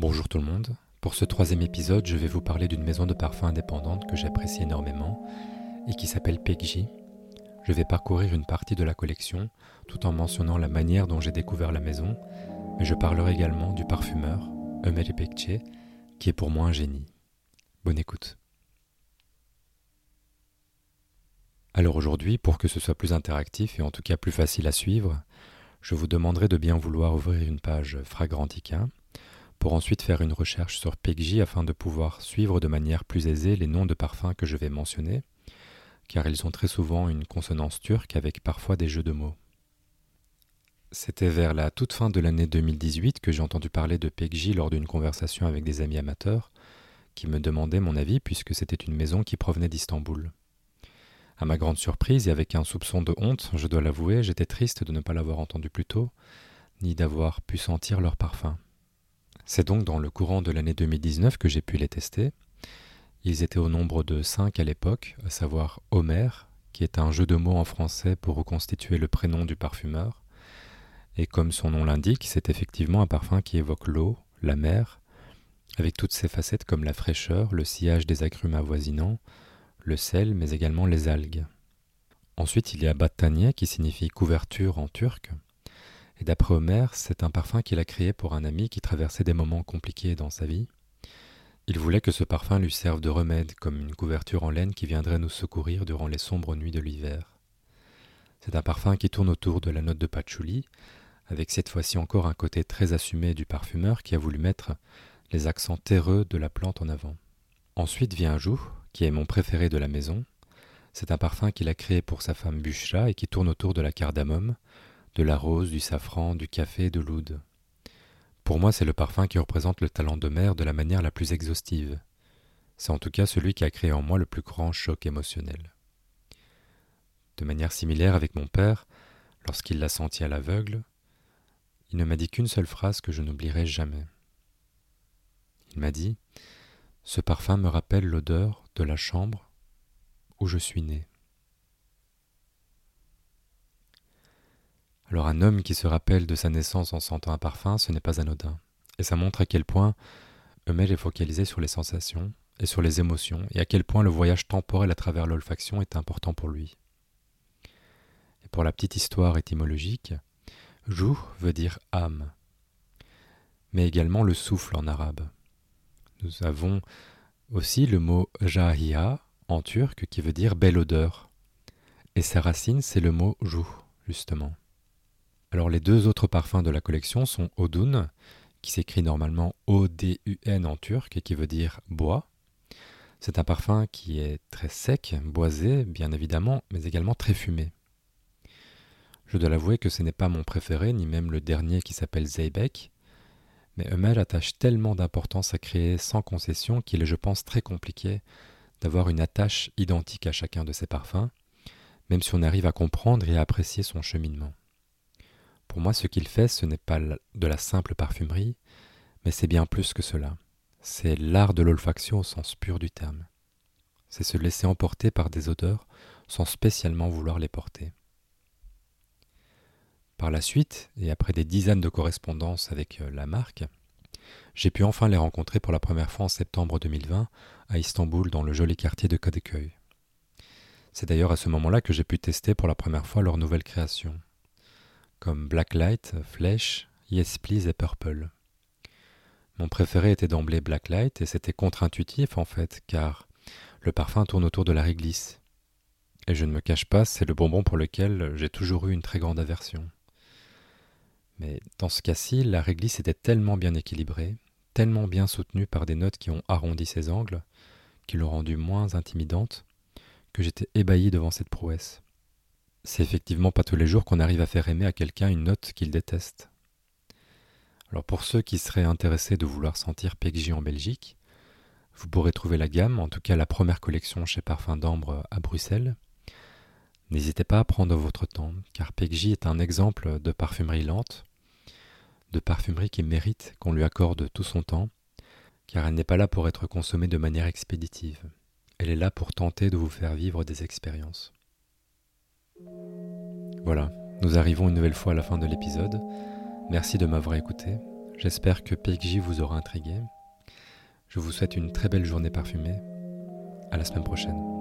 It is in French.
Bonjour tout le monde. Pour ce troisième épisode, je vais vous parler d'une maison de parfum indépendante que j'apprécie énormément et qui s'appelle Peggy. Je vais parcourir une partie de la collection tout en mentionnant la manière dont j'ai découvert la maison, mais je parlerai également du parfumeur, Ömer Pekçi, qui est pour moi un génie. Bonne écoute. Alors aujourd'hui, pour que ce soit plus interactif et en tout cas plus facile à suivre, je vous demanderai de bien vouloir ouvrir une page Fragrantica pour ensuite faire une recherche sur Peggy afin de pouvoir suivre de manière plus aisée les noms de parfums que je vais mentionner, car ils ont très souvent une consonance turque avec parfois des jeux de mots. C'était vers la toute fin de l'année 2018 que j'ai entendu parler de Peggy lors d'une conversation avec des amis amateurs qui me demandaient mon avis puisque c'était une maison qui provenait d'Istanbul. À ma grande surprise et avec un soupçon de honte, je dois l'avouer, j'étais triste de ne pas l'avoir entendu plus tôt, ni d'avoir pu sentir leur parfum. C'est donc dans le courant de l'année 2019 que j'ai pu les tester. Ils étaient au nombre de cinq à l'époque, à savoir Homer, qui est un jeu de mots en français pour reconstituer le prénom du parfumeur. Et comme son nom l'indique, c'est effectivement un parfum qui évoque l'eau, la mer, avec toutes ses facettes comme la fraîcheur, le sillage des agrumes avoisinants, le sel, mais également les algues. Ensuite, il y a battanier qui signifie couverture en turc, et d'après Homère, c'est un parfum qu'il a créé pour un ami qui traversait des moments compliqués dans sa vie. Il voulait que ce parfum lui serve de remède, comme une couverture en laine qui viendrait nous secourir durant les sombres nuits de l'hiver. C'est un parfum qui tourne autour de la note de patchouli, avec cette fois-ci encore un côté très assumé du parfumeur qui a voulu mettre les accents terreux de la plante en avant. Ensuite vient un jour, qui est mon préféré de la maison. C'est un parfum qu'il a créé pour sa femme Bushra et qui tourne autour de la cardamome, de la rose, du safran, du café et de l'oud. Pour moi, c'est le parfum qui représente le talent de mère de la manière la plus exhaustive. C'est en tout cas celui qui a créé en moi le plus grand choc émotionnel. De manière similaire avec mon père, lorsqu'il l'a senti à l'aveugle, il ne m'a dit qu'une seule phrase que je n'oublierai jamais. Il m'a dit Ce parfum me rappelle l'odeur de la chambre où je suis né. Alors un homme qui se rappelle de sa naissance en sentant un parfum, ce n'est pas anodin. Et ça montre à quel point Hummel est focalisé sur les sensations et sur les émotions, et à quel point le voyage temporel à travers l'olfaction est important pour lui. Et pour la petite histoire étymologique, jou veut dire âme, mais également le souffle en arabe. Nous avons aussi le mot jahia en turc qui veut dire belle odeur, et sa racine c'est le mot jou, justement. Alors les deux autres parfums de la collection sont Odun, qui s'écrit normalement O-D-U-N en turc et qui veut dire bois. C'est un parfum qui est très sec, boisé, bien évidemment, mais également très fumé. Je dois l'avouer que ce n'est pas mon préféré, ni même le dernier qui s'appelle Zeybek, mais Hummel attache tellement d'importance à créer sans concession qu'il est, je pense, très compliqué d'avoir une attache identique à chacun de ces parfums, même si on arrive à comprendre et à apprécier son cheminement. Pour moi, ce qu'il fait, ce n'est pas de la simple parfumerie, mais c'est bien plus que cela. C'est l'art de l'olfaction au sens pur du terme. C'est se laisser emporter par des odeurs sans spécialement vouloir les porter. Par la suite, et après des dizaines de correspondances avec euh, la marque, j'ai pu enfin les rencontrer pour la première fois en septembre 2020 à Istanbul dans le joli quartier de Kadıköy. C'est d'ailleurs à ce moment-là que j'ai pu tester pour la première fois leur nouvelle création comme Blacklight, Flèche, Yes Please et Purple. Mon préféré était d'emblée Blacklight et c'était contre-intuitif en fait, car le parfum tourne autour de la réglisse. Et je ne me cache pas, c'est le bonbon pour lequel j'ai toujours eu une très grande aversion. Mais dans ce cas-ci, la réglisse était tellement bien équilibrée, tellement bien soutenue par des notes qui ont arrondi ses angles, qui l'ont rendue moins intimidante, que j'étais ébahi devant cette prouesse. C'est effectivement pas tous les jours qu'on arrive à faire aimer à quelqu'un une note qu'il déteste. Alors pour ceux qui seraient intéressés de vouloir sentir Peggy en Belgique, vous pourrez trouver la gamme, en tout cas la première collection chez Parfum d'Ambre à Bruxelles. N'hésitez pas à prendre votre temps, car Peggy est un exemple de parfumerie lente, de parfumerie qui mérite qu'on lui accorde tout son temps, car elle n'est pas là pour être consommée de manière expéditive. Elle est là pour tenter de vous faire vivre des expériences. Voilà, nous arrivons une nouvelle fois à la fin de l'épisode. Merci de m'avoir écouté. J'espère que PXJ vous aura intrigué. Je vous souhaite une très belle journée parfumée. À la semaine prochaine.